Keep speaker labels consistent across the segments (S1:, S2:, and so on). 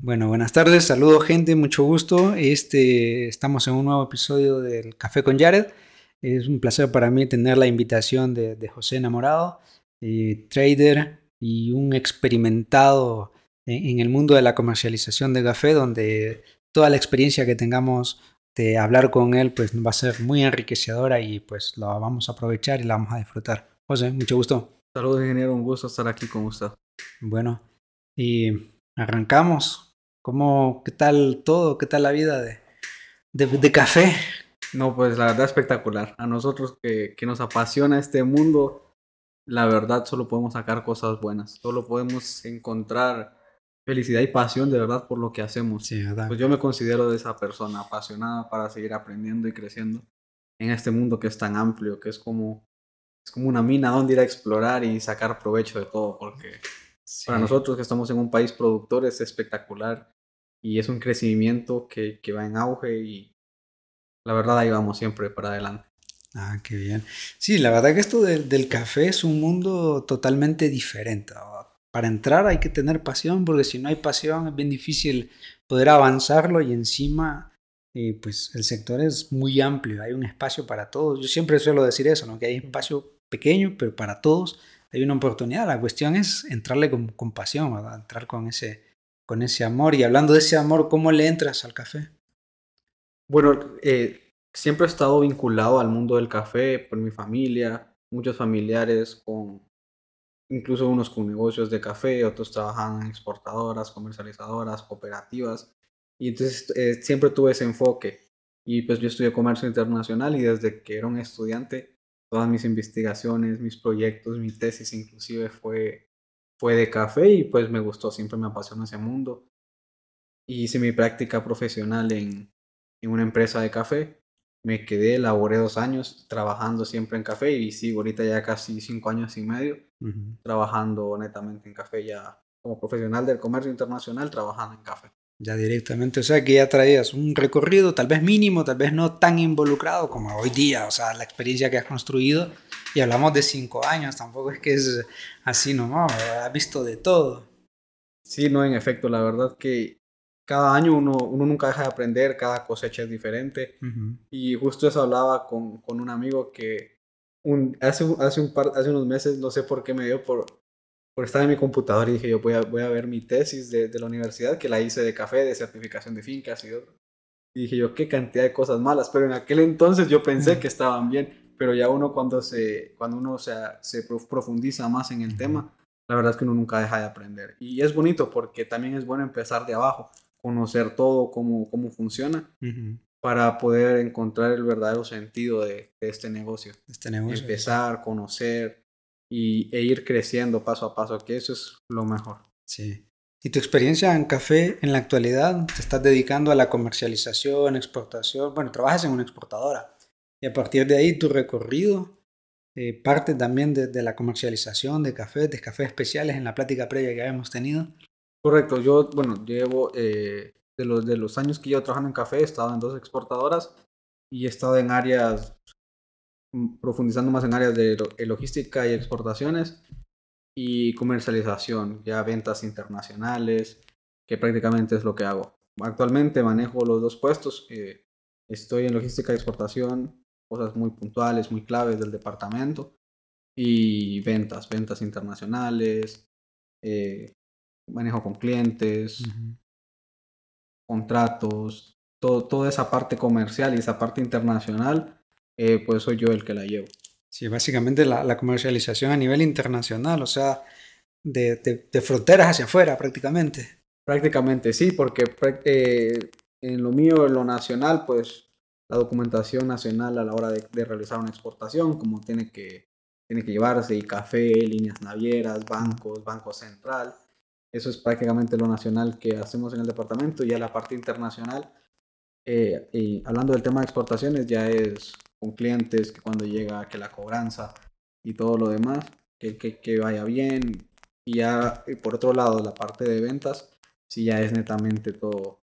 S1: Bueno, buenas tardes, saludos gente, mucho gusto. Este, estamos en un nuevo episodio del Café con Jared. Es un placer para mí tener la invitación de, José Enamorado, eh, trader y un experimentado en, el mundo de la comercialización de café, donde toda la experiencia que tengamos de hablar con él pues va a ser muy enriquecedora y pues lo vamos a aprovechar y la vamos a disfrutar. José, mucho gusto.
S2: Saludos, ingeniero, un gusto estar aquí con usted.
S1: Bueno, y arrancamos. ¿Cómo, qué tal todo? ¿Qué tal la vida de, de, café?
S2: No, pues la verdad espectacular. A nosotros que, que, nos apasiona este mundo, la verdad solo podemos sacar cosas buenas. Solo podemos encontrar felicidad y pasión de verdad por lo que hacemos.
S1: Sí, ¿verdad?
S2: Pues yo me considero de esa persona apasionada para seguir aprendiendo y creciendo en este mundo que es tan amplio, que es como, es como una mina donde ir a explorar y sacar provecho de todo, porque para nosotros que estamos en un país productor es espectacular y es un crecimiento que, que va en auge y la verdad ahí vamos siempre para adelante.
S1: Ah, qué bien. Sí, la verdad que esto del, café es un mundo totalmente diferente. Para entrar hay que tener pasión, porque si no hay pasión es bien difícil poder avanzarlo y encima, eh, pues el sector es muy amplio, hay un espacio para todos. Yo siempre suelo decir eso, ¿no? que hay espacio pequeño, pero para todos hay una oportunidad. La cuestión es entrarle con, pasión, ¿verdad? entrar con ese, con ese amor. Y hablando de ese amor, ¿cómo le entras al café?
S2: Bueno, eh, siempre he estado vinculado al mundo del café por mi familia, muchos familiares con, incluso unos con negocios de café, otros trabajan en exportadoras, comercializadoras, cooperativas. Y entonces eh, siempre tuve ese enfoque. Y pues yo estudié comercio internacional y desde que era un estudiante, todas mis investigaciones, mis proyectos, mi tesis inclusive fue fue de café y pues me gustó, siempre me apasionó ese mundo. Hice mi práctica profesional en, en una empresa de café. Me quedé, laboré dos años trabajando siempre en café y sigo ahorita ya casi cinco años y medio trabajando netamente en café ya como profesional del comercio internacional trabajando en café
S1: ya directamente, o sea que ya traías un recorrido tal vez mínimo, tal vez no tan involucrado como hoy día, o sea, la experiencia que has construido, y hablamos de cinco años, tampoco es que es así nomás, has visto de todo.
S2: Sí, no, en efecto, la verdad que cada año uno, uno nunca deja de aprender, cada cosecha es diferente, y justo eso hablaba con, con un amigo que un, hace, hace, un par, hace unos meses, no sé por qué me dio por, por estar en mi computadora y dije yo voy a, voy a ver mi tesis de, de, la universidad que la hice de café, de certificación de fincas y otro. Y dije yo qué cantidad de cosas malas, pero en aquel entonces yo pensé que estaban bien, pero ya uno cuando se cuando uno se, se profundiza más en el tema, la verdad es que uno nunca deja de aprender. Y es bonito porque también es bueno empezar de abajo, conocer todo cómo, cómo funciona. para poder encontrar el verdadero sentido de, de este negocio.
S1: Este negocio.
S2: Empezar, conocer, y, e ir creciendo paso a paso, que eso es lo mejor.
S1: Sí. ¿Y tu experiencia en café en la actualidad? ¿Te estás dedicando a la comercialización, exportación? Bueno, trabajas en una exportadora. Y a partir de ahí tu recorrido eh, parte también de, la comercialización de café, de cafés especiales en la plática previa que habíamos tenido.
S2: Correcto, yo, bueno, llevo, eh, de, los, de los años que llevo trabajando en café, he estado en dos exportadoras y he estado en áreas profundizando más en áreas de logística y exportaciones y comercialización, ya ventas internacionales, que prácticamente es lo que hago. Actualmente manejo los dos puestos, eh, estoy en logística y exportación, cosas muy puntuales, muy claves del departamento, y ventas, ventas internacionales, eh, manejo con clientes, contratos, todo, toda esa parte comercial y esa parte internacional eh, pues soy yo el que la llevo.
S1: Sí, básicamente la, comercialización a nivel internacional, o sea, de, de, fronteras hacia afuera prácticamente.
S2: Prácticamente sí, porque eh, en lo mío, en lo nacional, pues la documentación nacional a la hora de, de, realizar una exportación, como tiene que, tiene que llevarse y café, líneas navieras, bancos, banco central, eso es prácticamente lo nacional que hacemos en el departamento. Y a la parte internacional, eh, y hablando del tema de exportaciones, ya es con clientes, que cuando llega, que la cobranza y todo lo demás, que, que, que vaya bien. Y ya, por otro lado, la parte de ventas, si ya es netamente todo.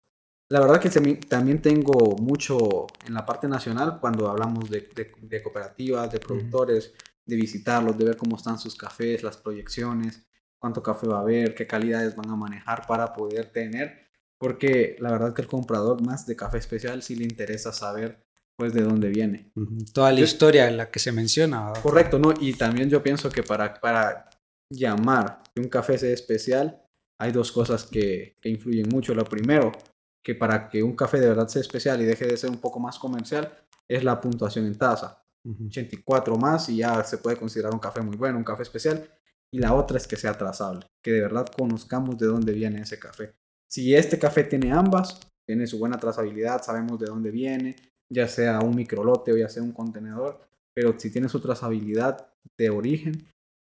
S2: La verdad que también tengo mucho en la parte nacional cuando hablamos de, de, cooperativas, de productores, de visitarlos, de ver cómo están sus cafés, las proyecciones, cuánto café va a haber, qué calidades van a manejar para poder tener, porque la verdad que el comprador más de café especial sí le interesa saber pues de dónde viene.
S1: Toda la historia en la que se menciona.
S2: Correcto, ¿no? Y también yo pienso que para, para llamar que un café sea especial, hay dos cosas que, que influyen mucho. Lo primero, que para que un café de verdad sea especial y deje de ser un poco más comercial, es la puntuación en taza. 84 más y ya se puede considerar un café muy bueno, un café especial. Y la otra es que sea trazable, que de verdad conozcamos de dónde viene ese café. Si este café tiene ambas, tiene su buena trazabilidad, sabemos de dónde viene, ya sea un microlote o ya sea un contenedor, pero si tiene su trazabilidad de origen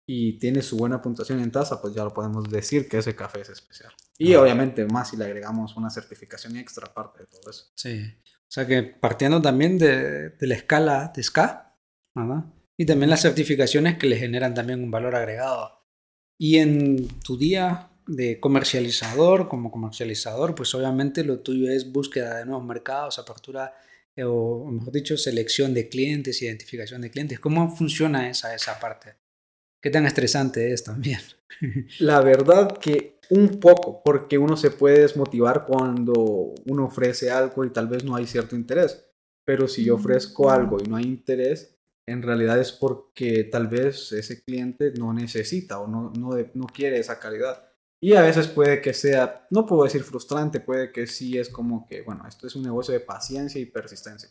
S2: y tiene su buena puntuación en taza, pues ya lo podemos decir que ese café es especial. Y obviamente más si le agregamos una certificación extra aparte de todo eso.
S1: Sí. O sea que partiendo también de, de la escala de SCA, ¿verdad? Y también las certificaciones que le generan también un valor agregado. Y en tu día de comercializador, como comercializador, pues obviamente lo tuyo es búsqueda de nuevos mercados, apertura o mejor dicho, selección de clientes, identificación de clientes. ¿Cómo funciona esa, esa parte? ¿Qué tan estresante es también?
S2: La verdad que un poco, porque uno se puede desmotivar cuando uno ofrece algo y tal vez no hay cierto interés. Pero si yo ofrezco algo y no hay interés, en realidad es porque tal vez ese cliente no necesita o no, no, no quiere esa calidad. Y a veces puede que sea, no puedo decir frustrante, puede que sí es como que, bueno, esto es un negocio de paciencia y persistencia.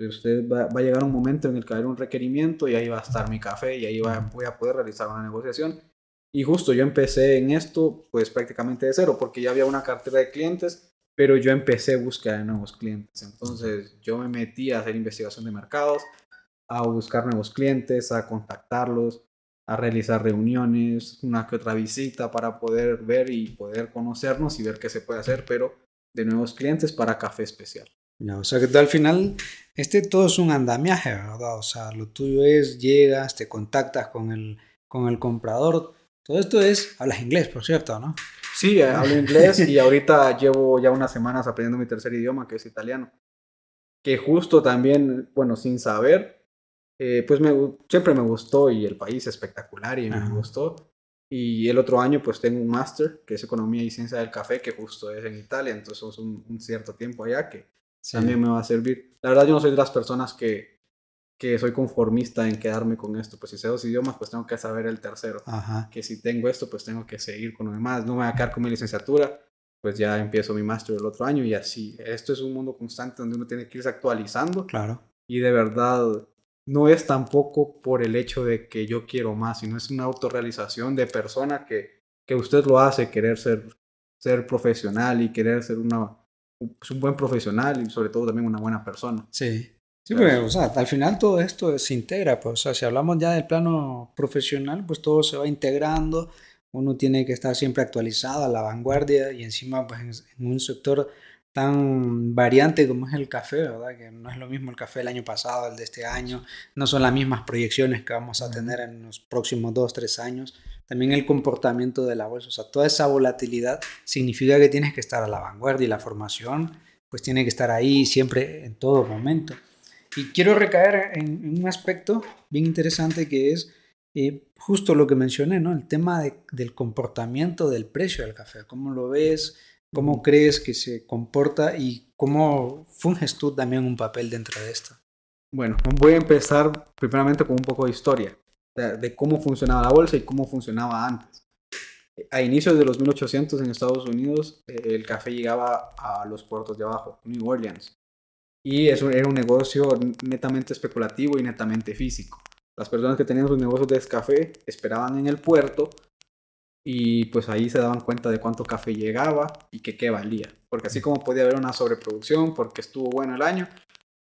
S2: Usted va, va a llegar un momento en el que va a un requerimiento y ahí va a estar mi café y ahí va, voy a poder realizar una negociación. Y justo yo empecé en esto pues prácticamente de cero porque ya había una cartera de clientes, pero yo empecé búsqueda de nuevos clientes. Entonces yo me metí a hacer investigación de mercados, a buscar nuevos clientes, a contactarlos, a realizar reuniones, una que otra visita para poder ver y poder conocernos y ver qué se puede hacer, pero de nuevos clientes para café especial.
S1: No, o sea que al final, este todo es un andamiaje, ¿verdad? O sea, lo tuyo es, llegas, te contactas con el, con el comprador. Todo esto es, hablas inglés, por cierto, ¿no?
S2: Sí, eh, hablo inglés y ahorita llevo ya unas semanas aprendiendo mi tercer idioma, que es italiano. Que justo también, bueno, sin saber, eh, pues me, siempre me gustó y el país espectacular y me gustó. Y el otro año pues tengo un máster que es Economía y Ciencia del Café, que justo es en Italia, entonces es un, cierto tiempo allá que también me va a servir. La verdad yo no soy de las personas que, que soy conformista en quedarme con esto, pues si sé dos idiomas pues tengo que saber el tercero. Que si tengo esto pues tengo que seguir con lo demás, no me voy a quedar con mi licenciatura, pues ya empiezo mi máster el otro año y así. Esto es un mundo constante donde uno tiene que irse actualizando.
S1: Claro.
S2: Y de verdad no es tampoco por el hecho de que yo quiero más, sino es una autorrealización de persona que, que usted lo hace querer ser, ser profesional y querer ser una, pues, un buen profesional y sobre todo también una buena persona.
S1: Sí. Sí, o sea, al final todo esto se integra, pues, o sea, si hablamos ya del plano profesional, pues todo se va integrando, uno tiene que estar siempre actualizado, a la vanguardia y encima, pues, en un sector tan variante como es el café, ¿verdad? Que no es lo mismo el café del año pasado, el de este año, no son las mismas proyecciones que vamos a tener en los próximos dos, tres años. También el comportamiento de la bolsa, o sea, toda esa volatilidad significa que tienes que estar a la vanguardia y la formación, pues tiene que estar ahí siempre, en todo momento. Y quiero recaer en, un aspecto bien interesante que es eh, justo lo que mencioné, ¿no? El tema del comportamiento del precio del café, cómo lo ves, ¿Cómo crees que se comporta y cómo funges tú también un papel dentro de esto?
S2: Bueno, voy a empezar primeramente con un poco de historia, de, cómo funcionaba la bolsa y cómo funcionaba antes. A inicios de los 1800 en Estados Unidos, eh, el café llegaba a los puertos de abajo, New Orleans. Y eso era un negocio netamente especulativo y netamente físico. Las personas que tenían sus negocios de café esperaban en el puerto y pues ahí se daban cuenta de cuánto café llegaba y que qué valía. Porque así como podía haber una sobreproducción porque estuvo bueno el año,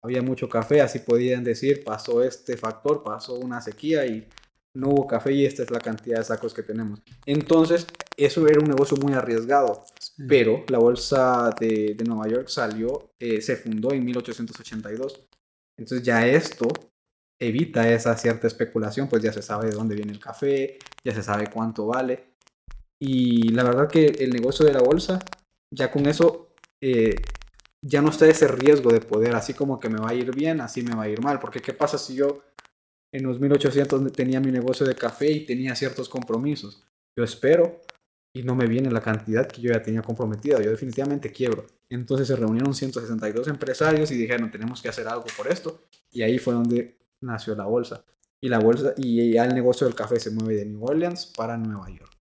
S2: había mucho café, así podían decir, pasó este factor, pasó una sequía y no hubo café y esta es la cantidad de sacos que tenemos. Entonces, eso era un negocio muy arriesgado, pero la bolsa de, de Nueva York salió, eh, se fundó en 1882. Entonces ya esto evita esa cierta especulación, pues ya se sabe de dónde viene el café, ya se sabe cuánto vale. Y la verdad que el negocio de la bolsa, ya con eso, eh, ya no está ese riesgo de poder, así como que me va a ir bien, así me va a ir mal. Porque ¿qué pasa si yo en los 1800 tenía mi negocio de café y tenía ciertos compromisos? yo espero y no me viene la cantidad que yo ya tenía comprometida, yo definitivamente quiebro. Entonces se reunieron 162 empresarios y dijeron, tenemos que hacer algo por esto. Y ahí fue donde nació la bolsa. Y la bolsa y ya el negocio del café se mueve de New Orleans para Nueva York,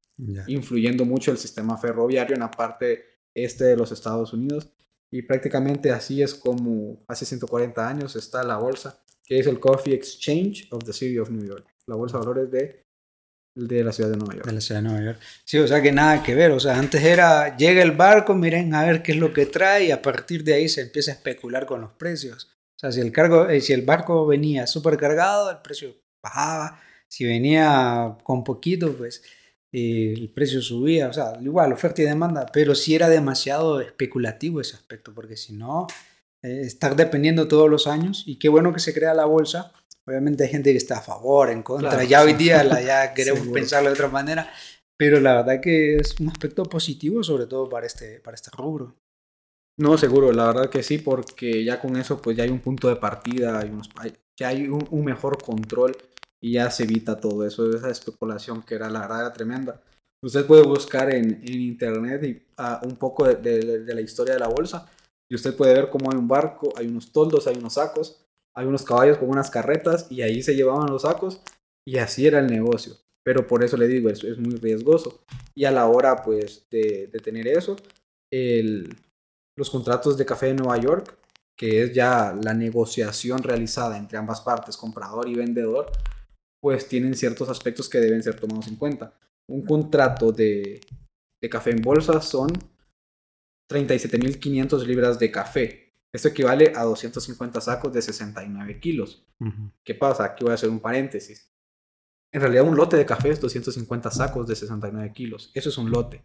S2: influyendo mucho el sistema ferroviario en la parte este de los Estados Unidos. Y prácticamente así es como hace 140 años está la bolsa, que es el Coffee Exchange of the City of New York, la bolsa de valores de de la ciudad de Nueva York.
S1: De la ciudad de Nueva York. Sí, o sea que nada que ver. O sea, antes era, llega el barco, miren a ver qué es lo que trae y a partir de ahí se empieza a especular con los precios. O sea, si el, cargo, eh, si el barco venía súper cargado, el precio bajaba. Si venía con poquito, pues eh, el precio subía. O sea, igual, oferta y demanda. Pero sí era demasiado especulativo ese aspecto, porque si no, eh, estar dependiendo todos los años. Y qué bueno que se crea la bolsa Obviamente hay gente que está a favor, en contra. ya hoy día la, ya queremos pensarlo de otra manera, pero la verdad que es un aspecto positivo, sobre todo para este, para este rubro.
S2: No, seguro, la verdad que sí, porque ya con eso pues ya hay un punto de partida, hay unos, ya hay un, mejor control y ya se evita todo eso, esa especulación que era la verdad tremenda. Usted puede buscar en, en internet y, ah, un poco de, de, la historia de la bolsa y usted puede ver cómo hay un barco, hay unos toldos, hay unos sacos hay unos caballos con unas carretas y ahí se llevaban los sacos y así era el negocio. Pero por eso le digo, eso es muy riesgoso. Y a la hora pues de, tener eso, el, los contratos de café de Nueva York, que es ya la negociación realizada entre ambas partes, comprador y vendedor, pues tienen ciertos aspectos que deben ser tomados en cuenta. Un contrato de, de café en bolsa son 37.500 libras de café esto equivale a 250 sacos de 69 kilos. ¿Qué pasa? Aquí voy a hacer un paréntesis. En realidad un lote de café es 250 sacos de 69 kilos. Eso es un lote.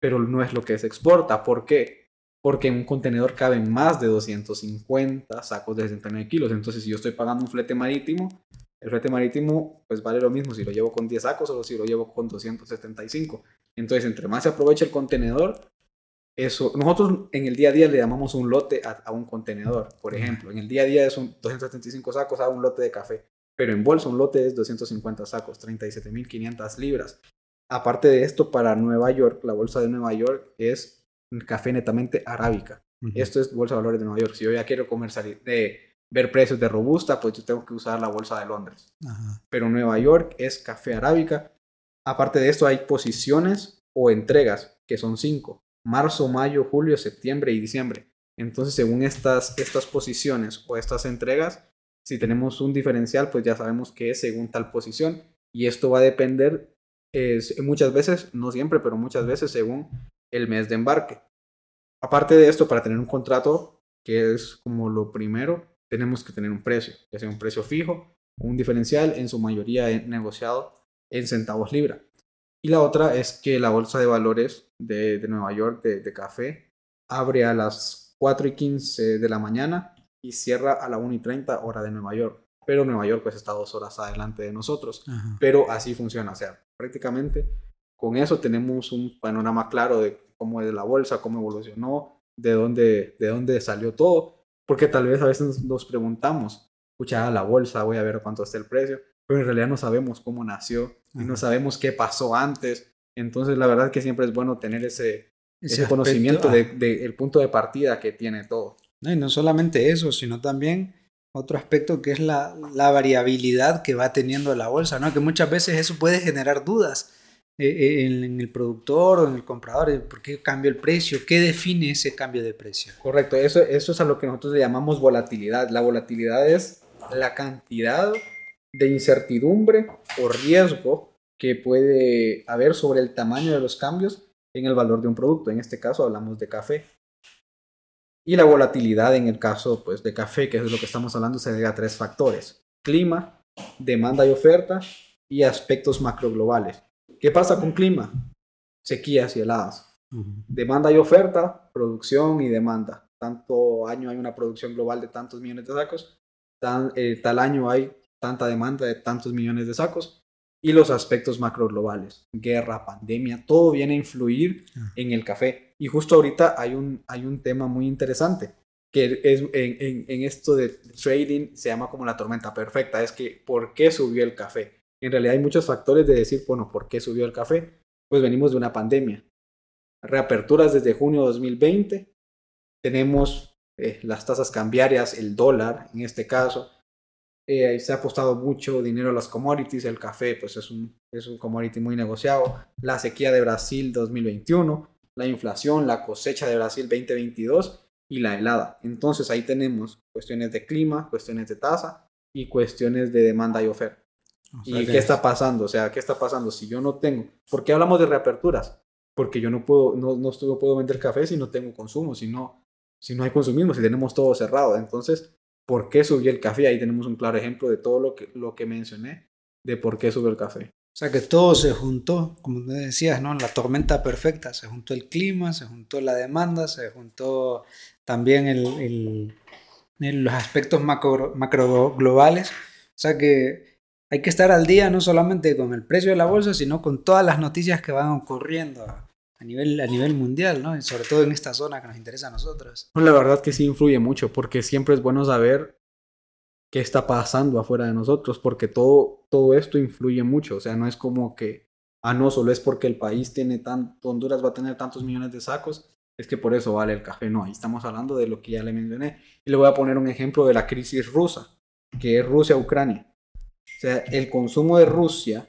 S2: Pero no es lo que se exporta. ¿Por qué? Porque en un contenedor caben más de 250 sacos de 69 kilos. Entonces, si yo estoy pagando un flete marítimo, el flete marítimo pues vale lo mismo si lo llevo con 10 sacos o si lo llevo con 275. Entonces, entre más se aprovecha el contenedor, eso, nosotros en el día a día le llamamos un lote a, un contenedor, por ejemplo. En el día a día es un 275 sacos a un lote de café, pero en bolsa un lote es 250 sacos, 37.500 libras. Aparte de esto, para Nueva York, la bolsa de Nueva York es café netamente arábica. Esto es bolsa de valores de Nueva York. Si yo ya quiero comercializar, de ver precios de robusta, pues yo tengo que usar la bolsa de Londres. Pero Nueva York es café arábica. Aparte de esto, hay posiciones o entregas, que son cinco marzo, mayo, julio, septiembre y diciembre. Entonces, según estas, estas posiciones o estas entregas, si tenemos un diferencial, pues ya sabemos que es según tal posición. Y esto va a depender muchas veces, no siempre, pero muchas veces según el mes de embarque. Aparte de esto, para tener un contrato, que es como lo primero, tenemos que tener un precio, ya sea un precio fijo, un diferencial, en su mayoría negociado en centavos libra. Y la otra es que la bolsa de valores de, Nueva York de, café abre a las 4 y 15 de la mañana y cierra a la 1 y 30 hora de Nueva York. Pero Nueva York pues está dos horas adelante de nosotros. Pero así funciona. O sea, prácticamente con eso tenemos un panorama claro de cómo es la bolsa, cómo evolucionó, de dónde, de dónde salió todo. Porque tal vez a veces nos preguntamos, escucha la bolsa, voy a ver cuánto está el precio pero en realidad no sabemos cómo nació y no sabemos qué pasó antes. Entonces, la verdad que siempre es bueno tener ese, ese, conocimiento del de, el punto de partida que tiene todo.
S1: No, y no solamente eso, sino también otro aspecto que es la, la, variabilidad que va teniendo la bolsa, ¿no? Que muchas veces eso puede generar dudas en, en, el productor o en el comprador, ¿por qué cambia el precio? ¿Qué define ese cambio de precio?
S2: Correcto, eso, eso es a lo que nosotros le llamamos volatilidad. La volatilidad es la cantidad de incertidumbre o riesgo que puede haber sobre el tamaño de los cambios en el valor de un producto. En este caso hablamos de café. Y la volatilidad en el caso pues, de café, que es lo que estamos hablando, se debe a tres factores. Clima, demanda y oferta y aspectos macroglobales. ¿Qué pasa con clima? Sequías y heladas. Demanda y oferta, producción y demanda. Tanto año hay una producción global de tantos millones de sacos, eh, tal año hay tanta demanda de tantos millones de sacos y los aspectos macro globales, guerra, pandemia, todo viene a influir ah. en el café. Y justo ahorita hay un, hay un tema muy interesante que es en, en, esto de trading se llama como la tormenta perfecta, es que ¿por qué subió el café? En realidad hay muchos factores de decir, bueno, ¿por qué subió el café? Pues venimos de una pandemia. Reaperturas desde junio de 2020. Tenemos eh, las tasas cambiarias, el dólar en este caso. Eh, se ha apostado mucho dinero a las commodities. El café, pues es un, es un commodity muy negociado. La sequía de Brasil 2021, la inflación, la cosecha de Brasil 2022 y la helada. Entonces ahí tenemos cuestiones de clima, cuestiones de tasa y cuestiones de demanda y oferta. ¿Y qué está pasando? O sea, ¿qué está pasando? Si yo no tengo, ¿por qué hablamos de reaperturas? Porque yo no puedo, no, no, puedo vender café si no tengo consumo, si no, si no hay consumismo, si tenemos todo cerrado. Entonces, ¿por qué subió el café? Ahí tenemos un claro ejemplo de todo lo que, lo que mencioné, de por qué subió el café.
S1: O sea que todo se juntó, como decías, ¿no? La tormenta perfecta, se juntó el clima, se juntó la demanda, se juntó también el, los aspectos macro, macro globales. O sea que hay que estar al día no solamente con el precio de la bolsa, sino con todas las noticias que van ocurriendo a nivel, a nivel mundial, ¿no? Y sobre todo en esta zona que nos interesa a nosotros.
S2: La verdad que sí influye mucho, porque siempre es bueno saber qué está pasando afuera de nosotros, porque todo, todo esto influye mucho. O sea, no es como que, ah, no, solo es porque el país tiene tanto, Honduras va a tener tantos millones de sacos, es que por eso vale el café. No, ahí estamos hablando de lo que ya le mencioné. Y le voy a poner un ejemplo de la crisis rusa, que es Rusia-Ucrania. O sea, el consumo de Rusia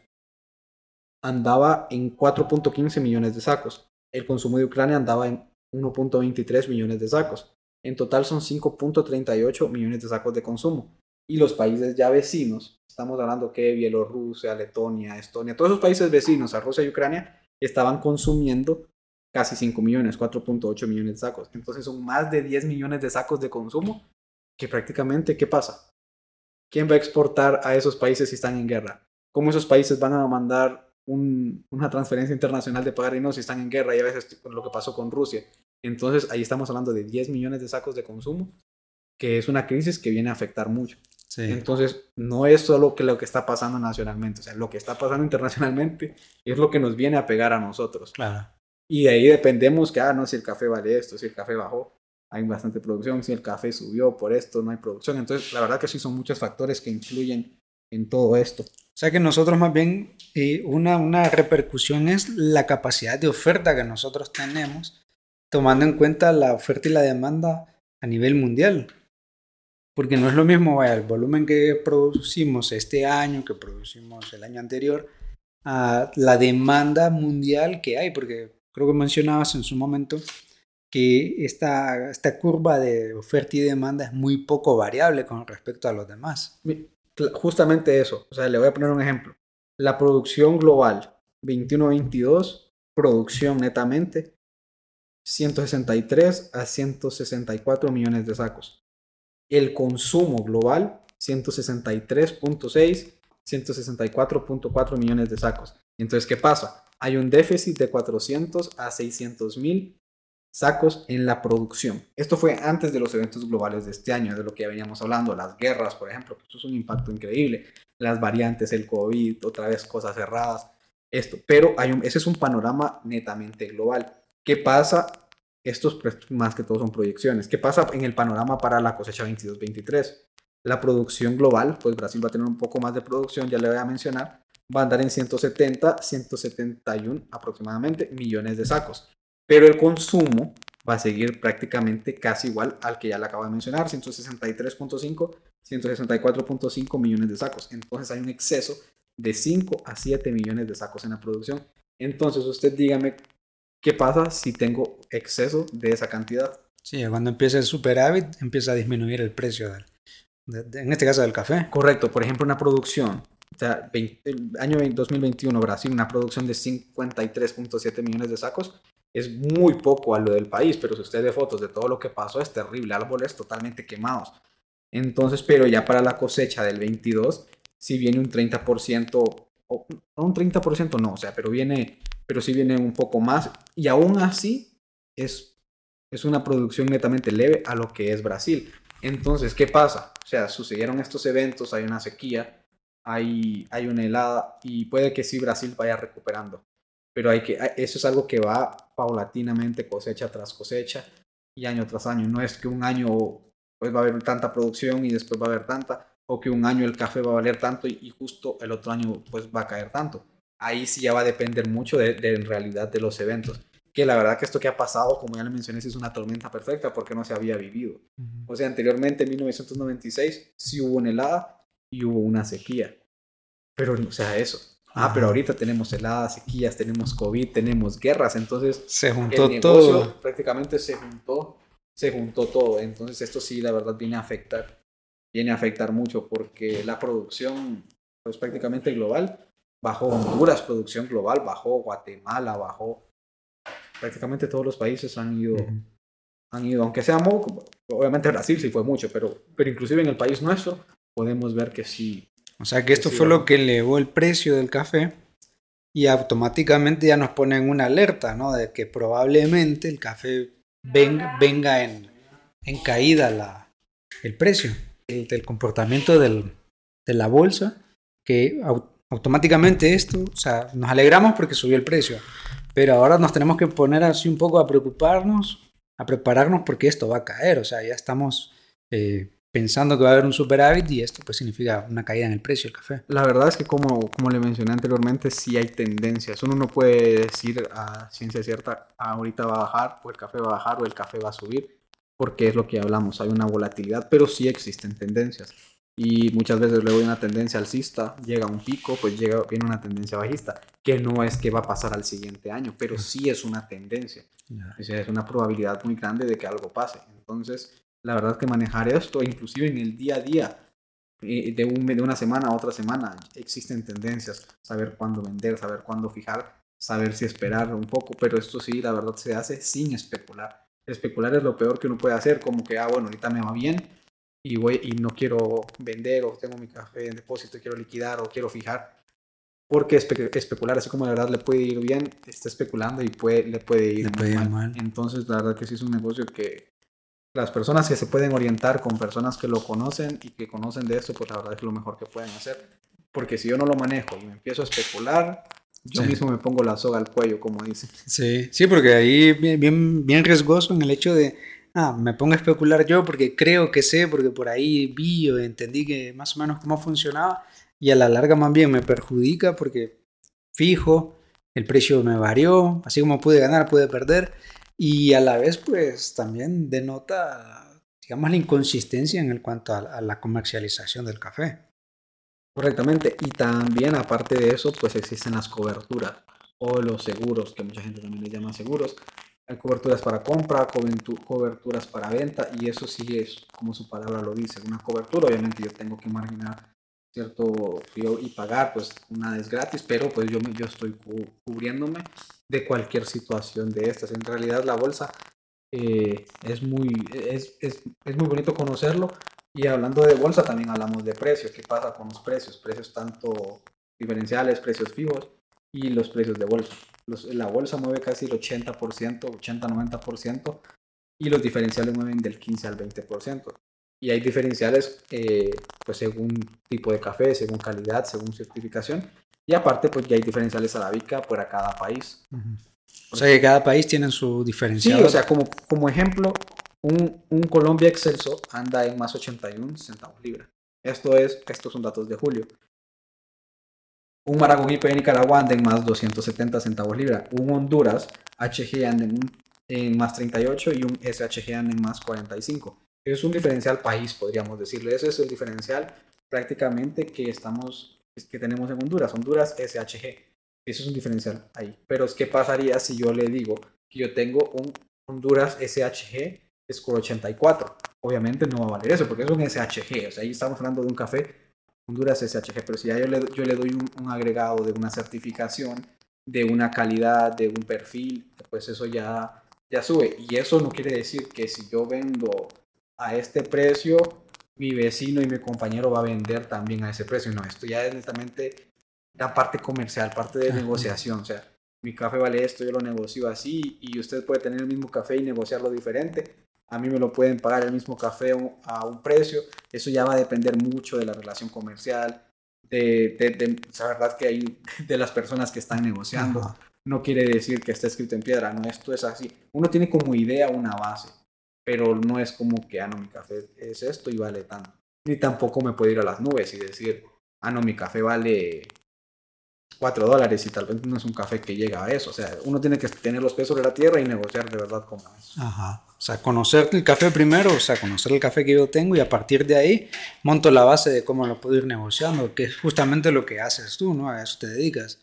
S2: andaba en 4.15 millones de sacos. El consumo de Ucrania andaba en 1.23 millones de sacos. En total son 5.38 millones de sacos de consumo. Y los países ya vecinos, estamos hablando que Bielorrusia, Letonia, Estonia, todos esos países vecinos a Rusia y Ucrania estaban consumiendo casi 5 millones, 4.8 millones de sacos. Entonces son más de 10 millones de sacos de consumo que prácticamente, ¿qué pasa? ¿Quién va a exportar a esos países si están en guerra? ¿Cómo esos países van a mandar una transferencia internacional de pagar no si están en guerra? Y a veces lo que pasó con Rusia. Entonces ahí estamos hablando de 10 millones de sacos de consumo, que es una crisis que viene a afectar mucho. Entonces, no es solo que lo que está pasando nacionalmente, o sea, lo que está pasando internacionalmente es lo que nos viene a pegar a nosotros.
S1: Claro.
S2: Y de ahí dependemos que, ah, no, si el café vale esto, si el café bajó, hay bastante producción, si el café subió por esto, no hay producción. Entonces, la verdad que sí son muchos factores que influyen en todo esto.
S1: O sea que nosotros más bien, eh, una, una repercusión es la capacidad de oferta que nosotros tenemos, tomando en cuenta la oferta y la demanda a nivel mundial. Porque no es lo mismo vaya, el volumen que producimos este año, que producimos el año anterior, a la demanda mundial que hay, porque creo que mencionabas en su momento que esta, esta curva de oferta y demanda es muy poco variable con respecto a los demás.
S2: Justamente eso, o sea, le voy a poner un ejemplo. La producción global 21-22, producción netamente, 163 a 164 millones de sacos. El consumo global, 163.6, 164.4 millones de sacos. Entonces, ¿qué pasa? hay un déficit de 400 a 600 mil sacos en la producción. Esto fue antes de los eventos globales de este año, de lo que ya veníamos hablando, las guerras, por ejemplo, esto es un impacto increíble, las variantes, el COVID, otra vez cosas cerradas, esto, pero hay un, ese es un panorama netamente global. ¿Qué pasa? Estos más que todo son proyecciones. ¿Qué pasa en el panorama para la cosecha 22-23? La producción global, pues Brasil va a tener un poco más de producción, ya le voy a mencionar, va a andar en 170, 171 aproximadamente millones de sacos. Pero el consumo va a seguir prácticamente casi igual al que ya le acabo de mencionar, 163.5, 164.5 millones de sacos. Entonces hay un exceso de 5 a 7 millones de sacos en la producción. Entonces usted dígame qué pasa si tengo exceso de esa cantidad.
S1: Sí, cuando empieza el superávit empieza a disminuir el precio del, en este caso del café.
S2: Correcto, por ejemplo una producción o sea, el año 2021 Brasil, una producción de 53.7 millones de sacos, es muy poco a lo del país, pero si usted ve fotos de todo lo que pasó, es terrible, árboles totalmente quemados. Entonces, pero ya para la cosecha del 22, si viene un 30%, o un 30% no, o sea, pero viene, pero sí viene un poco más, y aún así es, es una producción netamente leve a lo que es Brasil. Entonces, ¿qué pasa? O sea, sucedieron estos eventos, hay una sequía, hay, hay una helada y puede que sí Brasil vaya recuperando. Pero hay que, eso es algo que va paulatinamente cosecha tras cosecha y año tras año. No es que un año pues va a haber tanta producción y después va a haber tanta. o que un año el café va a valer tanto y, justo el otro año pues va a caer tanto. Ahí sí ya va a depender mucho de, en realidad de los eventos. Que la verdad que esto que ha pasado, como ya le mencioné, es una tormenta perfecta porque no se había vivido. O sea, anteriormente en 1996 sí hubo una helada y hubo una sequía. Pero, o sea, eso. Ah, pero ahorita tenemos heladas, sequías, tenemos COVID, tenemos guerras, entonces
S1: se juntó todo.
S2: Prácticamente se juntó, se juntó todo. Entonces esto sí, la verdad, viene a afectar viene a afectar mucho porque la producción, pues prácticamente global, bajó Honduras, producción global, bajó Guatemala, bajó prácticamente todos los países han ido, han ido, aunque sea poco, obviamente Brasil sí fue mucho, pero, pero inclusive en el país nuestro podemos ver que sí.
S1: O sea que esto fue lo que elevó el precio del café y automáticamente ya nos ponen una alerta, ¿no? De que probablemente el café venga, venga en, en caída la, el precio del comportamiento del, de la bolsa, que automáticamente esto, o sea, nos alegramos porque subió el precio, pero ahora nos tenemos que poner así un poco a preocuparnos, a prepararnos porque esto va a caer, o sea, ya estamos eh, pensando que va a haber un superávit y esto pues significa una caída en el precio del café.
S2: La verdad es que como, como le mencioné anteriormente, sí hay tendencias. Uno no puede decir a ciencia cierta, ahorita va a bajar o el café va a bajar o el café va a subir porque es lo que hablamos, hay una volatilidad, pero sí existen tendencias. Y muchas veces luego hay una tendencia alcista, llega un pico, pues llega, viene una tendencia bajista, que no es que va a pasar al siguiente año, pero sí es una tendencia. O sea, es una probabilidad muy grande de que algo pase. Entonces, la verdad que manejar esto, inclusive en el día a día, eh, de, un, de una semana a otra semana, existen tendencias, saber cuándo vender, saber cuándo fijar, saber si esperar un poco, pero esto sí, la verdad se hace sin especular. Especular es lo peor que uno puede hacer, como que, ah, bueno, ahorita me va bien y, voy, y no quiero vender o tengo mi café en depósito y quiero liquidar o quiero fijar. Porque especular, así como la verdad le puede ir bien, está especulando y puede, le puede ir mal. Entonces, la verdad que sí es un negocio que las personas que se pueden orientar con personas que lo conocen y que conocen de esto, pues la verdad es lo mejor que pueden hacer. Porque si yo no lo manejo y me empiezo a especular, yo mismo me pongo la soga al cuello, como dicen.
S1: Sí, sí, porque ahí bien, bien, bien riesgoso en el hecho de, ah, me pongo a especular yo porque creo que sé, porque por ahí vi o entendí que más o menos cómo funcionaba y a la larga más bien me perjudica porque fijo, el precio me varió, así como pude ganar, pude perder y a la vez pues también denota, digamos, la inconsistencia en el cuanto a la comercialización del café.
S2: Correctamente. Y también, aparte de eso, pues existen las coberturas o los seguros, que mucha gente también les llama seguros. Hay coberturas para compra, coberturas para venta, y eso sí es, como su palabra lo dice, una cobertura. Obviamente yo tengo que marginar cierto y pagar, pues una es gratis, pero pues yo, yo estoy cubriéndome de cualquier situación de estas. En realidad la bolsa eh, es, muy, es, es, es muy bonito conocerlo, y hablando de bolsa, también hablamos de precios. ¿Qué pasa con los precios? Precios tanto diferenciales, precios fijos y los precios de bolsa. la bolsa mueve casi el 80%, 80-90% y los diferenciales mueven del 15 al 20%. Y hay diferenciales eh, pues según tipo de café, según calidad, según certificación. Y aparte, pues ya hay diferenciales arábica para cada país.
S1: O sea que cada país tiene su diferencial.
S2: Sí, o sea, como, como ejemplo, un, un Colombia Excelso anda en más 81 centavos libra. Esto es, estos son datos de julio. Un Maragón IP de Nicaragua anda en más 270 centavos libra. Un Honduras HG anda en, en más 38 y un SHG anda en más 45. Es un diferencial país, podríamos decirle. Ese es el diferencial prácticamente que estamos que tenemos en Honduras. Honduras SHG. Eso es un diferencial ahí. Pero ¿qué pasaría si yo le digo que yo tengo un Honduras SHG score 84. Obviamente no va a valer eso porque es un SHG. O sea, ahí estamos hablando de un café Honduras SHG. Pero si ya yo le, yo le doy un, agregado de una certificación, de una calidad, de un perfil, pues eso ya, ya sube. Y eso no quiere decir que si yo vendo a este precio, mi vecino y mi compañero va a vender también a ese precio. No, esto ya es netamente la parte comercial, parte de negociación. O sea, mi café vale esto, yo lo negocio así y usted puede tener el mismo café y negociarlo diferente a mí me lo pueden pagar el mismo café a un precio. Eso ya va a depender mucho de la relación comercial, de, de, la verdad que hay de las personas que están negociando. No quiere decir que esté escrito en piedra, no, esto es así. Uno tiene como idea una base, pero no es como que, ah, no, mi café es esto y vale tanto. ni tampoco me puedo ir a las nubes y decir, ah, no, mi café vale 4 dólares y tal vez no es un café que llega a eso. O sea, uno tiene que tener los pesos de la tierra y negociar de verdad como es.
S1: Ajá. O sea, conocer el café primero, o sea, conocer el café que yo tengo y a partir de ahí monto la base de cómo lo puedo ir negociando, que es justamente lo que haces tú, ¿no? A eso te dedicas,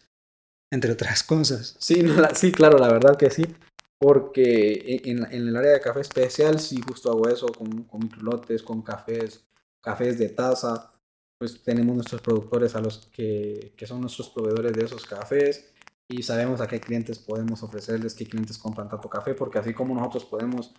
S1: entre otras cosas.
S2: Sí, sí claro, la verdad que sí. Porque en, en, el área de café especial sí justo hago eso con, con microlotes, con cafés, cafés de taza, pues tenemos nuestros productores a los que, que, son nuestros proveedores de esos cafés y sabemos a qué clientes podemos ofrecerles, qué clientes compran tanto café, porque así como nosotros podemos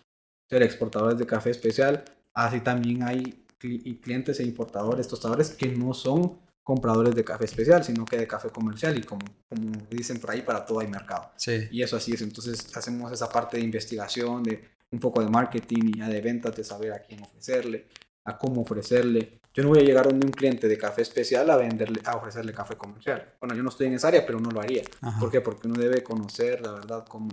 S2: ser exportadores de café especial, así también hay clientes e importadores, tostadores que no son compradores de café especial, sino que de café comercial y como, como dicen por ahí, para todo hay mercado.
S1: Sí.
S2: Y eso así es, entonces hacemos esa parte de investigación, de un poco de marketing y ya de ventas, de saber a quién ofrecerle, a cómo ofrecerle, yo no voy a llegar a un cliente de café especial a venderle, a ofrecerle café comercial. Bueno, yo no estoy en esa área, pero no lo haría. ¿Por qué? Porque uno debe conocer, la verdad, cómo,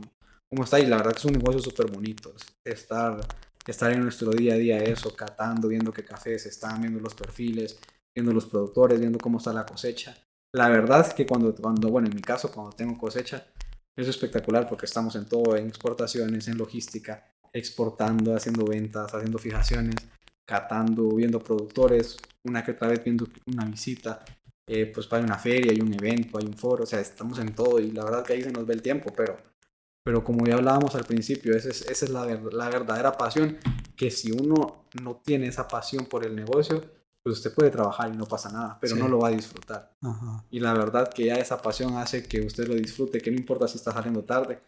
S2: cómo está. Y la verdad que es un negocio súper bonito. Estar, estar en nuestro día a día eso, catando, viendo qué cafés están, viendo los perfiles, viendo los productores, viendo cómo está la cosecha. La verdad es que cuando, cuando, bueno, en mi caso, cuando tengo cosecha, es espectacular porque estamos en todo, en exportaciones, en logística, exportando, haciendo ventas, haciendo fijaciones catando, viendo productores, una que otra vez viendo una visita, eh, pues para una feria, hay un evento, hay un foro, o sea, estamos en todo y la verdad que ahí se nos ve el tiempo, pero, pero como ya hablábamos al principio, esa es, esa es la, la verdadera pasión, que si uno no tiene esa pasión por el negocio, pues usted puede trabajar y no pasa nada, pero no lo va a disfrutar. Y la verdad que ya esa pasión hace que usted lo disfrute, que no importa si está saliendo tarde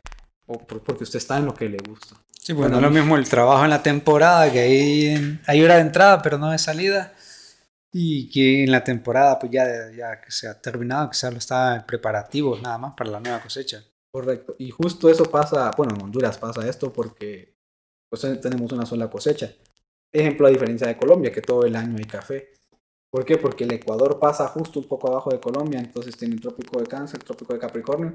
S2: o porque usted está en lo que le gusta.
S1: Sí, bueno, es lo mismo el trabajo en la temporada, que hay, hay hora de entrada, pero no de salida. Y que en la temporada, pues ya, ya que se ha terminado, que se está preparativos nada más para la nueva cosecha.
S2: Correcto. Y justo eso pasa, bueno, en Honduras pasa esto porque pues, tenemos una sola cosecha. Ejemplo, a diferencia de Colombia, que todo el año hay café. ¿Por qué? Porque el Ecuador pasa justo un poco abajo de Colombia, entonces tiene el trópico de Cáncer, el trópico de Capricornio,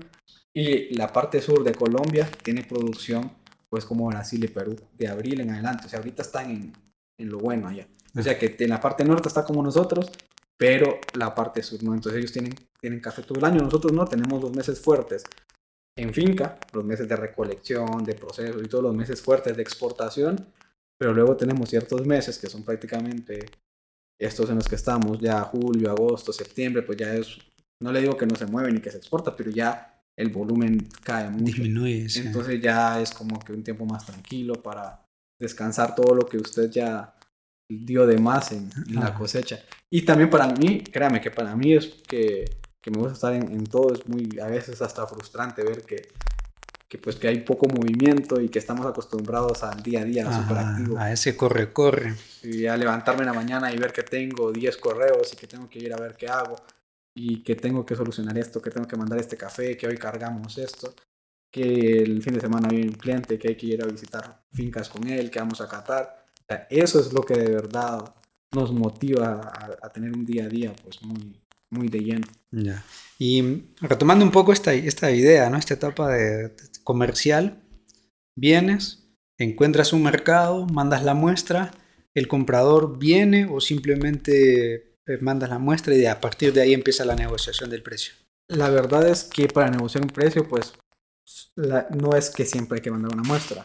S2: y la parte sur de Colombia tiene producción pues como Brasil y Perú, de abril en adelante. O sea, ahorita están en, en lo bueno allá. O sea, que en la parte norte está como nosotros, pero la parte sur no. Entonces ellos tienen, tienen café todo el año. Nosotros no, tenemos los meses fuertes en finca, los meses de recolección, de proceso y todos los meses fuertes de exportación, pero luego tenemos ciertos meses que son prácticamente estos en los que estamos, ya julio, agosto, septiembre, pues ya es, no le digo que no se mueve ni que se exporta, pero ya el volumen cae mucho.
S1: Disminuye.
S2: Entonces ya es como que un tiempo más tranquilo para descansar todo lo que usted ya dio de más en, la cosecha. Y también para mí, créame que para mí es que, que me gusta estar en, todo, es muy, a veces hasta frustrante ver que, que pues que hay poco movimiento y que estamos acostumbrados al día a día, activo.
S1: A ese corre, corre.
S2: Y a levantarme en la mañana y ver que tengo 10 correos y que tengo que ir a ver qué hago y que tengo que solucionar esto, que tengo que mandar este café, que hoy cargamos esto, que el fin de semana hay un cliente que hay que ir a visitar fincas con él, que vamos a catar. eso es lo que de verdad nos motiva a, tener un día a día pues muy, muy de lleno.
S1: Ya. Y retomando un poco esta, esta idea, ¿no? esta etapa de, comercial, vienes, encuentras un mercado, mandas la muestra, el comprador viene o simplemente eh, mandas la muestra y a partir de ahí empieza la negociación del precio.
S2: La verdad es que para negociar un precio, pues no es que siempre hay que mandar una muestra.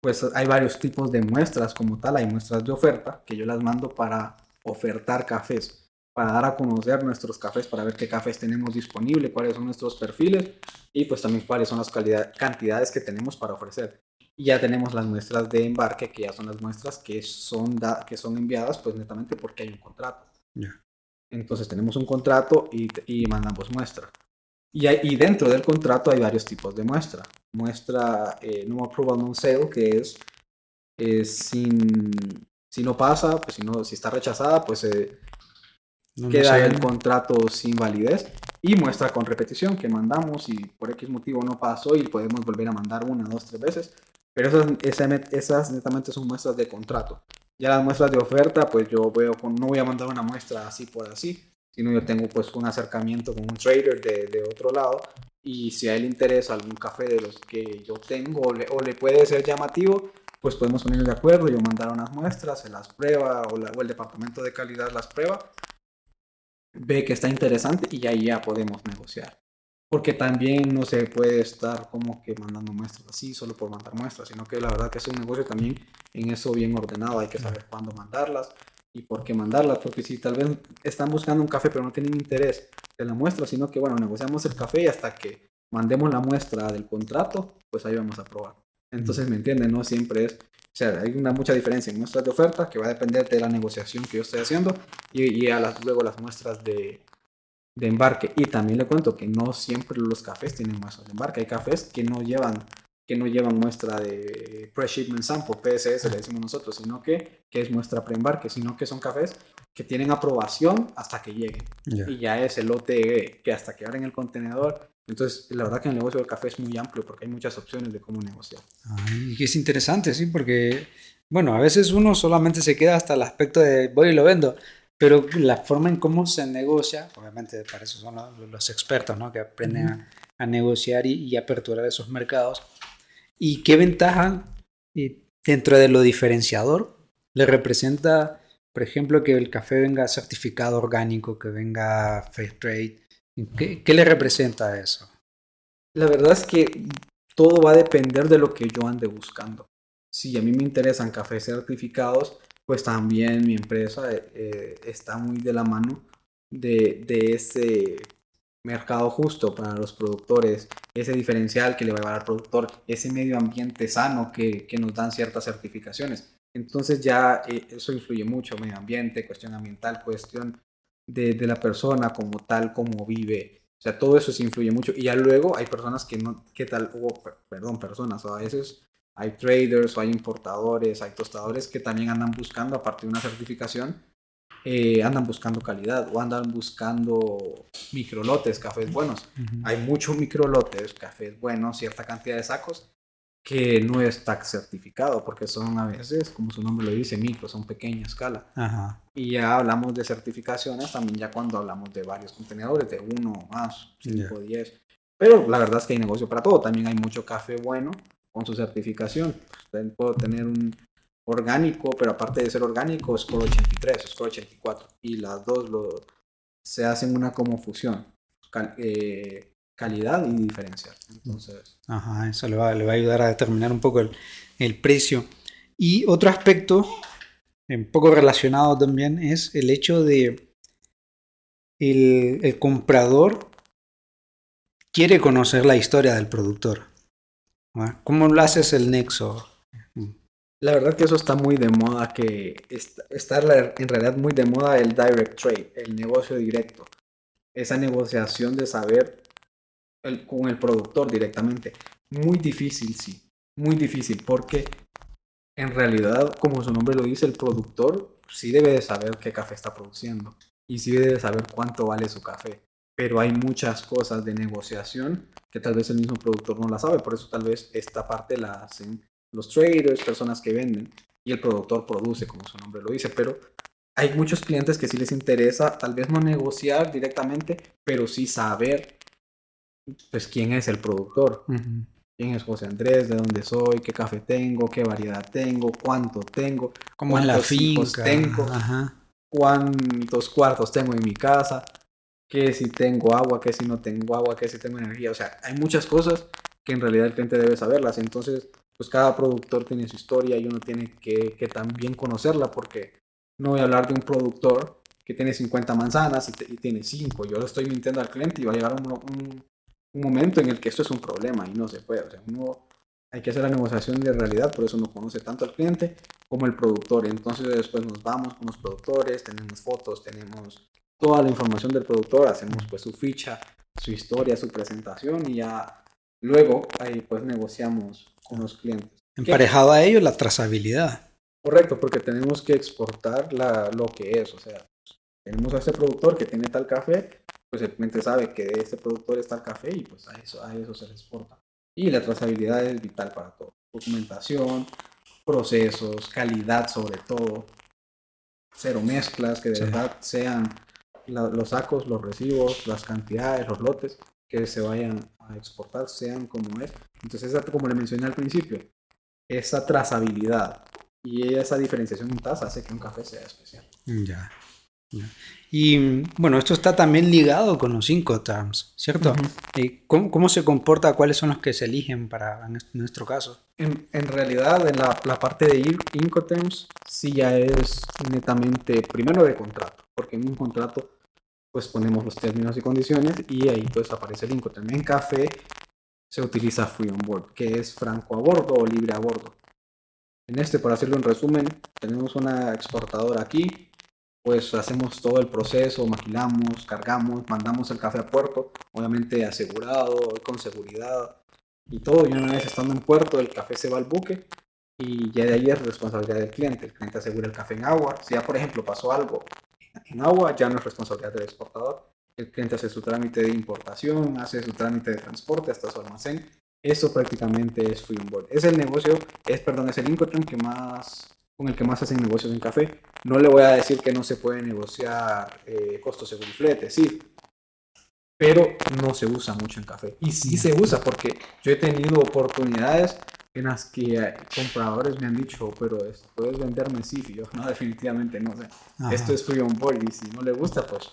S2: Pues hay varios tipos de muestras como tal. Hay muestras de oferta que yo las mando para ofertar cafés, para dar a conocer nuestros cafés, para ver qué cafés tenemos disponible, cuáles son nuestros perfiles y pues también cuáles son las cantidades que tenemos para ofrecer. Y ya tenemos las muestras de embarque, que ya son las muestras que son, que son enviadas pues netamente porque hay un contrato. Entonces tenemos un contrato y, y mandamos muestra. Y, y, dentro del contrato hay varios tipos de muestra. Muestra eh, no approval non sale, que es eh, sin, si no pasa, pues si, no, si está rechazada, pues eh, queda el contrato sin validez. Y muestra con repetición que mandamos y por X motivo no pasó y podemos volver a mandar una, dos, tres veces. Pero esas, esas netamente son muestras de contrato. Ya las muestras de oferta, pues yo veo, con, no voy a mandar una muestra así por así, sino yo tengo pues un acercamiento con un trader de, de otro lado y si a él interesa algún café de los que yo tengo o le, o le puede ser llamativo, pues podemos ponernos de acuerdo, yo mandar unas muestras, se las prueba o, o el departamento de calidad las prueba, ve que está interesante y ahí ya podemos negociar. Porque también no se puede estar como que mandando muestras así, solo por mandar muestras, sino que la verdad que es un negocio también en eso bien ordenado, hay que saber cuándo mandarlas y por qué mandarlas, porque si tal vez están buscando un café pero no tienen interés de la muestra, sino que bueno, negociamos el café y hasta que mandemos la muestra del contrato, pues ahí vamos a probar. Entonces, ¿me entienden? No siempre es, o sea, hay una mucha diferencia en muestras de oferta que va a depender de la negociación que yo estoy haciendo y, y a las, luego las muestras de, de embarque. Y también le cuento que no siempre los cafés tienen muestras de embarque. Hay cafés que no llevan que no llevan muestra de pre-shipment sample, PSS le decimos nosotros, sino que, que es muestra pre-embarque, sino que son cafés que tienen aprobación hasta que lleguen. Y ya es el lote que hasta que abren el contenedor. Entonces, la verdad que el negocio del café es muy amplio porque hay muchas opciones de cómo negociar.
S1: y que es interesante, sí, porque, bueno, a veces uno solamente se queda hasta el aspecto de voy y lo vendo, pero la forma en cómo se negocia, obviamente para eso son los, expertos, ¿no? Que aprenden a, negociar y, y, aperturar esos mercados. ¿Y qué ventaja dentro de lo diferenciador le representa, por ejemplo, que el café venga certificado orgánico, que venga fair trade? ¿Qué, le representa eso?
S2: La verdad es que todo va a depender de lo que yo ande buscando. Si a mí me interesan cafés certificados, pues también mi empresa eh, está muy de la mano de, ese mercado justo para los productores, ese diferencial que le va a llevar al productor, ese medio ambiente sano que, que nos dan ciertas certificaciones. Entonces ya eh, eso influye mucho, medio ambiente, cuestión ambiental, cuestión de, de, la persona como tal, como vive. O sea, todo eso se influye mucho. Y ya luego hay personas que no, ¿qué tal? Oh, perdón, personas, a veces hay traders, o hay importadores, hay tostadores que también andan buscando, aparte de una certificación, eh, andan buscando calidad o andan buscando microlotes, cafés buenos. Hay muchos microlotes, cafés buenos, cierta cantidad de sacos que no está certificado porque son a veces, como su nombre lo dice, micro, son pequeña escala. Y ya hablamos de certificaciones también ya cuando hablamos de varios contenedores, de uno más, cinco, diez. Pero la verdad es que hay negocio para todo. También hay mucho café bueno con su certificación. puedo tener un orgánico, pero aparte de ser orgánico, Score 83, Score 84. Y las dos lo, se hacen una como fusión. Eh, calidad y diferencia. Entonces.
S1: Ajá, eso le va, le va a ayudar a determinar un poco el, el precio. Y otro aspecto, un poco relacionado también, es el hecho de el, el comprador quiere conocer la historia del productor. ¿Cómo lo haces el nexo?
S2: La verdad que eso está muy de moda, que está en realidad muy de moda el direct trade, el negocio directo. Esa negociación de saber con el productor directamente. Muy difícil, sí. Muy difícil porque en realidad, como su nombre lo dice, el productor sí debe de saber qué café está produciendo y sí debe de saber cuánto vale su café pero hay muchas cosas de negociación que tal vez el mismo productor no la sabe, por eso tal vez esta parte la hacen los traders, personas que venden, y el productor produce, como su nombre lo dice, pero hay muchos clientes que sí les interesa tal vez no negociar directamente, pero sí saber pues quién es el productor. ¿Quién es José Andrés? ¿De dónde soy? ¿Qué café tengo? ¿Qué variedad tengo? ¿Cuánto tengo?
S1: ¿Cómo en la finca?
S2: tengo? ¿Cuántos cuartos tengo en mi casa? que si tengo agua, que si no tengo agua, que si tengo energía. O sea, hay muchas cosas que en realidad el cliente debe saberlas. Entonces, pues cada productor tiene su historia y uno tiene que, que también conocerla porque no voy a hablar de un productor que tiene 50 manzanas y, tiene 5. Yo le estoy mintiendo al cliente y va a llegar un, un, un, momento en el que esto es un problema y no se puede. O sea, uno hay que hacer la negociación de realidad, por eso no conoce tanto al cliente como el productor. Entonces después nos vamos con los productores, tenemos fotos, tenemos toda la información del productor, hacemos pues su ficha, su historia, su presentación y ya luego ahí pues negociamos con los clientes.
S1: Emparejado a ello la trazabilidad.
S2: Correcto, porque tenemos que exportar la, lo que es, o sea, tenemos a ese productor que tiene tal café, pues el cliente sabe que de ese productor está el café y pues a eso, a eso se le exporta. Y la trazabilidad es vital para todo. Documentación, procesos, calidad sobre todo, cero mezclas, que de verdad sean los sacos, los recibos, las cantidades, los lotes que se vayan a exportar sean como es. Entonces, como le mencioné al principio, esa trazabilidad y esa diferenciación en taza hace que un café sea especial.
S1: Ya. Y bueno, esto está también ligado con los Incoterms, ¿cierto? ¿Y cómo, se comporta? ¿Cuáles son los que se eligen para nuestro caso?
S2: En, en realidad, en la, la, parte de Incoterms, sí ya es netamente primero de contrato, porque en un contrato pues ponemos los términos y condiciones y ahí pues aparece el Incoterm. En café se utiliza Free on Board, que es franco a bordo o libre a bordo. En este, para hacerlo en resumen, tenemos una exportadora aquí pues hacemos todo el proceso, maquilamos, cargamos, mandamos el café a puerto, obviamente asegurado, con seguridad y todo. Y una vez estando en puerto, el café se va al buque y ya de ahí es responsabilidad del cliente. El cliente asegura el café en agua. Si ya, por ejemplo, pasó algo en agua, ya no es responsabilidad del exportador. El cliente hace su trámite de importación, hace su trámite de transporte hasta su almacén. Eso prácticamente es free on board. Es el negocio, es, perdón, es el Incoterm que más con el que más hacen negocios en café. No le voy a decir que no se puede negociar eh, costos según flete, sí, pero no se usa mucho en café. Y sí se usa porque yo he tenido oportunidades en las que eh, compradores me han dicho, pero puedes venderme sí, yo no, definitivamente no sé. Esto es free on board y si no le gusta, pues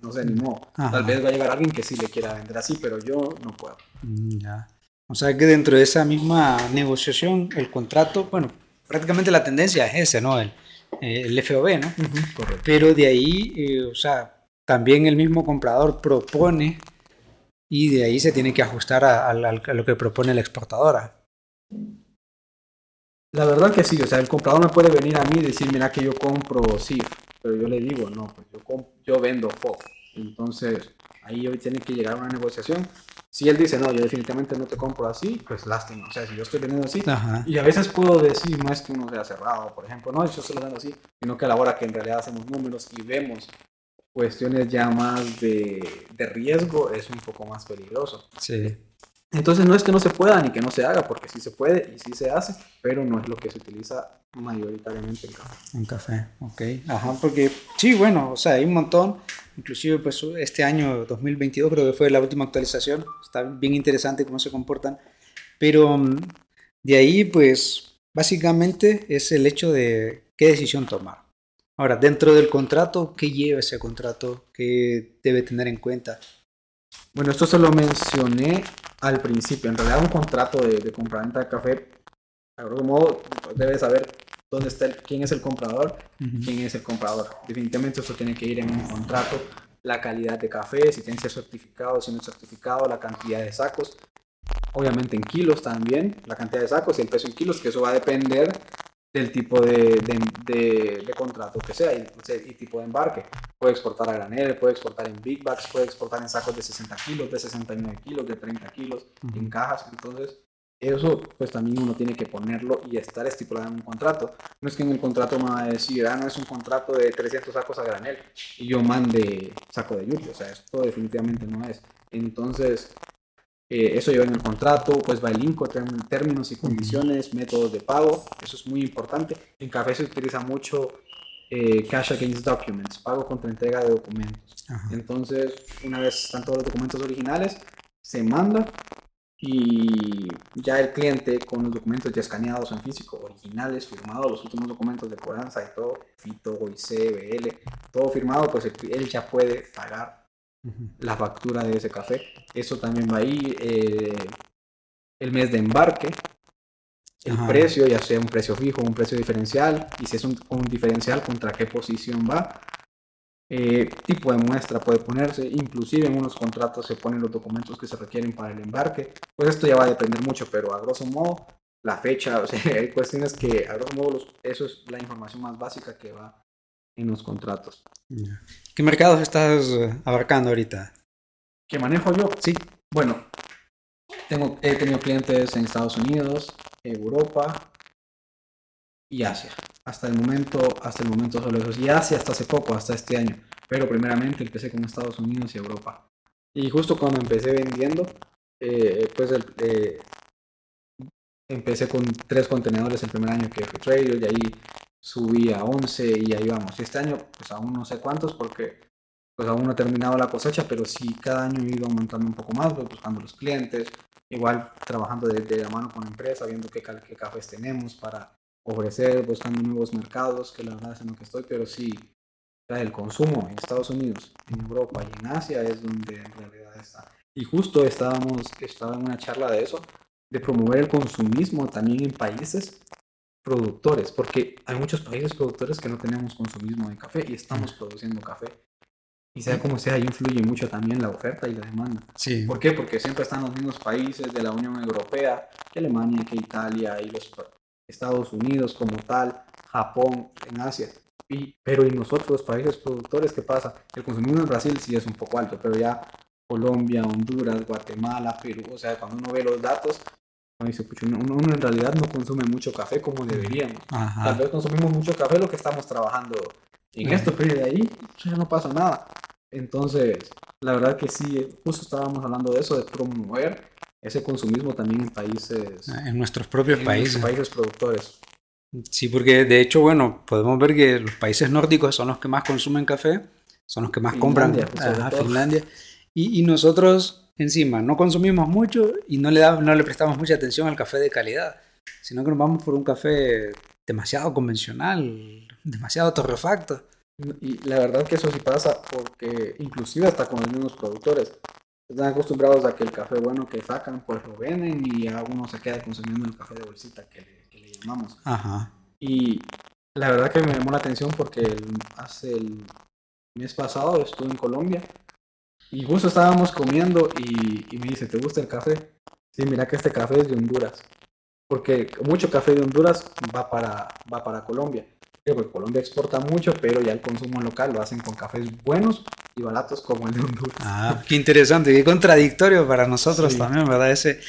S2: no sé, ni modo. Tal vez va a llegar alguien que sí le quiera vender así, pero yo no puedo.
S1: Mm, ya. O sea que dentro de esa misma negociación, el contrato, bueno, prácticamente la tendencia es ese, ¿no? El, el FOB, ¿no? Pero de ahí, eh, o sea, también el mismo comprador propone y de ahí se tiene que ajustar a, lo que propone la exportadora.
S2: La verdad que sí, o sea, el comprador me puede venir a mí y decir, mira que yo compro SIF, pero yo le digo, no, pues yo, yo vendo FOB. Entonces, ahí hoy tiene que llegar a una negociación si él dice, no, yo definitivamente no te compro así, pues lástima. O sea, si yo estoy vendiendo así, y a veces puedo decir, no es que uno sea cerrado, por ejemplo, no, yo solo vendo así, sino que a la hora que en realidad hacemos números y vemos cuestiones ya más de, de riesgo, es un poco más peligroso.
S1: Sí.
S2: Entonces no es que no se pueda ni que no se haga, porque sí se puede y sí se hace, pero no es lo que se utiliza mayoritariamente en café.
S1: En café, ok. Ajá, porque sí, bueno, o sea, hay un montón, inclusive pues este año 2022 creo que fue la última actualización, está bien interesante cómo se comportan, pero mm, de ahí pues básicamente es el hecho de qué decisión tomar. Ahora, dentro del contrato, ¿qué lleva ese contrato? ¿Qué debe tener en cuenta?
S2: Bueno, esto se lo mencioné al principio. En realidad, un contrato de, de compraventa de café, de algún modo, debe saber dónde está quién es el comprador, quién es el comprador. Definitivamente esto tiene que ir en un contrato. La calidad de café, si tiene que ser certificado, si no es certificado, la cantidad de sacos. Obviamente en kilos también, la cantidad de sacos y el peso en kilos, que eso va a depender del tipo de, de, contrato que sea y, y, tipo de embarque. Puede exportar a granel, puede exportar en big bags, puede exportar en sacos de 60 kilos, de 69 kilos, de 30 kilos, en cajas. Entonces, eso pues también uno tiene que ponerlo y estar estipulado en un contrato. No es que en el contrato me va a decir, ah, no es un contrato de 300 sacos a granel y yo mande saco de yuki. O sea, esto definitivamente no es. Entonces, eh, eso lleva en el contrato, pues va el INCO, términos y condiciones, métodos de pago, eso es muy importante. En café se utiliza mucho eh, cash against documents, pago contra entrega de documentos. Entonces, una vez están todos los documentos originales, se manda y ya el cliente con los documentos ya escaneados en físico, originales, firmados, los últimos documentos de cobranza y todo, FITO, OIC, BL, todo firmado, pues él ya puede pagar la factura de ese café. Eso también va ahí. Eh, el mes de embarque, el precio, ya sea un precio fijo un precio diferencial, y si es un, diferencial, contra qué posición va. Eh, tipo de muestra puede ponerse, inclusive en unos contratos se ponen los documentos que se requieren para el embarque. Pues esto ya va a depender mucho, pero a grosso modo, la fecha, o sea, hay cuestiones que a grosso modo eso es la información más básica que va en los contratos.
S1: ¿Qué mercados estás eh, abarcando ahorita?
S2: ¿Qué manejo yo? Sí. Bueno, tengo, he tenido clientes en Estados Unidos, Europa y Asia. Hasta el momento, hasta el momento solo esos. Y Asia hasta hace poco, hasta este año. Pero primeramente empecé con Estados Unidos y Europa. Y justo cuando empecé vendiendo, eh, pues eh, empecé con tres contenedores el primer año que fui trader y ahí subí a 11 y ahí vamos. Este año, pues aún no sé cuántos porque pues aún no he terminado la cosecha, pero sí cada año he ido aumentando un poco más, buscando los clientes, igual trabajando de, de la mano con la empresa, viendo qué, qué cafés tenemos para ofrecer, buscando nuevos mercados, que la verdad es en lo que estoy, pero sí, el consumo en Estados Unidos, en Europa y en Asia es donde en realidad está. Y justo estábamos, estaba en una charla de eso, de promover el consumismo también en países productores, porque hay muchos países productores que no tenemos consumismo de café y estamos produciendo café. Y sea como sea, ahí influye mucho también la oferta y la demanda.
S1: Sí.
S2: ¿Por qué? Porque siempre están los mismos países de la Unión Europea, que Alemania, que Italia y los Estados Unidos como tal, Japón en Asia. Y, pero y nosotros, los países productores, ¿qué pasa? El consumismo en Brasil sí es un poco alto, pero ya Colombia, Honduras, Guatemala, Perú, o sea, cuando uno ve los datos, uno dice, "Pucha, uno, en realidad no consume mucho café como deberíamos. Tal
S1: Ajá.
S2: vez consumimos mucho café lo que estamos trabajando en
S1: Ujú.
S2: esto, pero de ahí ya no pasa nada. Entonces, la verdad que sí, justo estábamos hablando de eso, de promover ese consumismo también en países,
S1: En nuestros propios
S2: en
S1: países.
S2: países productores.
S1: Sí, porque de hecho, bueno, podemos ver que los países nórdicos son los que más consumen café, son los que más compran
S2: Finlandia, todo.
S1: Finlandia. Y, y nosotros, encima, no consumimos mucho y no le, da- no le prestamos mucha atención al café de calidad, sino que nos vamos por un café demasiado convencional, demasiado torrefacto.
S2: Y la verdad que eso sí pasa porque inclusive hasta con los mismos productores están acostumbrados a que el café bueno que sacan pues lo venden y a uno se queda consumiendo el café de bolsita que le, que le llamamos.
S1: Ajá.
S2: Y la verdad que me llamó la atención porque el- hace el mes pasado estuve en Colombia y justo estábamos comiendo y, y me dice, ¿te gusta el café? Sí, mira que este café es de Honduras. Porque mucho café de Honduras va para, va para Colombia. Porque Colombia exporta mucho, pero ya el consumo local lo hacen con cafés buenos y baratos como el de Honduras.
S1: Ah, qué interesante, qué contradictorio para nosotros
S2: Sí.
S1: también, ¿verdad? Ese,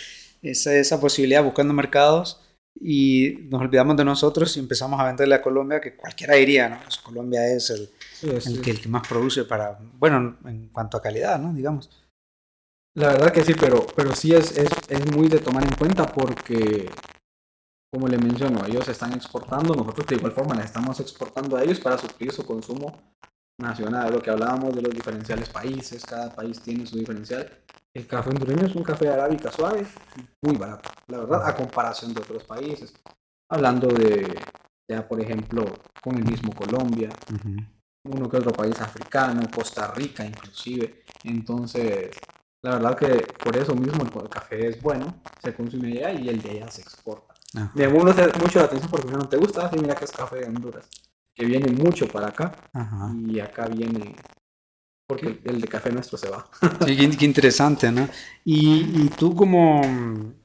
S1: esa, esa posibilidad buscando mercados y nos olvidamos de nosotros y empezamos a venderle a Colombia, que cualquiera diría, ¿no? Pues Colombia es el,
S2: Sí, es-
S1: el que, el que más produce para, bueno, en cuanto a calidad, ¿no? Digamos.
S2: La verdad que sí, pero, pero sí es, es, es muy de tomar en cuenta porque, como le menciono, ellos están exportando, nosotros de igual forma les estamos exportando a ellos para suplir su consumo nacional. Lo que hablábamos de los diferenciales países, cada país tiene su diferencial. El café hondureño es un café arábica suave, muy barato, la verdad, a comparación de otros países. Hablando de, ya por ejemplo, con el mismo Colombia, uno que otro país africano, Costa Rica inclusive. Entonces, la verdad que por eso mismo el, café es bueno, se consume allá y el de allá se exporta.
S1: Ajá.
S2: Me mucho mucho la atención porque no te gusta, así mira que es café de Honduras, que viene mucho para acá
S1: Ajá.
S2: y acá viene, porque el, el de café nuestro se va.
S1: Sí, qué, qué interesante, ¿no? Y, y tú como,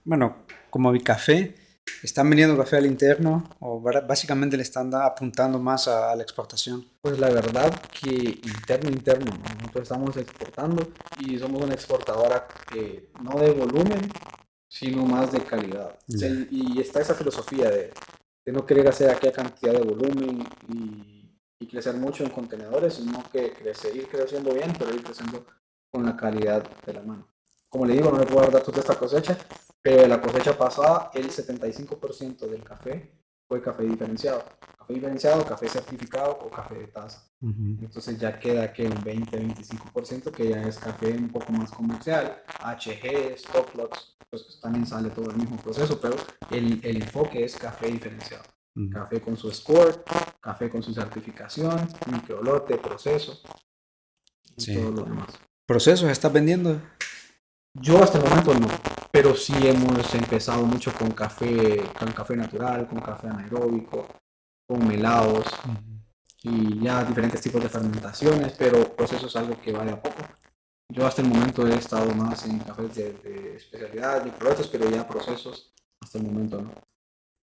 S1: bueno, como Bicafé, ¿están vendiendo café al interno o básicamente le están apuntando más a, a la exportación?
S2: Pues la verdad que interno, interno, ¿no? nosotros estamos exportando y somos una exportadora que no de volumen, sino más de calidad. O sea, y está esa filosofía de, de no querer hacer aquella cantidad de volumen y, crecer mucho en contenedores, sino que crecer, ir creciendo bien, pero ir creciendo con la calidad de la mano. Como le digo, no le puedo dar datos de esta cosecha, pero de la cosecha pasada, el 75% del café fue café diferenciado. Café diferenciado, café certificado o café de taza. Entonces ya queda que un 20-25% que ya es café un poco más comercial, HG, Stop Lots, pues también sale todo el mismo proceso, pero el, el enfoque es café diferenciado. Café con su score, café con su certificación, microlote, proceso y
S1: Sí.
S2: todo lo demás.
S1: ¿Procesos estás vendiendo?
S2: Yo hasta el momento no, pero sí hemos empezado mucho con café, con café natural, con café anaeróbico, con melados y ya diferentes tipos de fermentaciones, pero pues eso es algo que va de a poco. Yo hasta el momento he estado más en cafés de, de especialidad, microlotes, pero ya procesos hasta el momento no.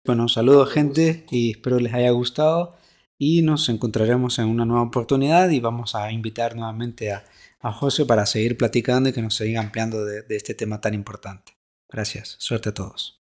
S1: Bueno, saludos gente y espero les haya gustado y nos encontraremos en una nueva oportunidad y vamos a invitar nuevamente a, a José para seguir platicando y que nos siga ampliando de, de este tema tan importante. Gracias, suerte a todos.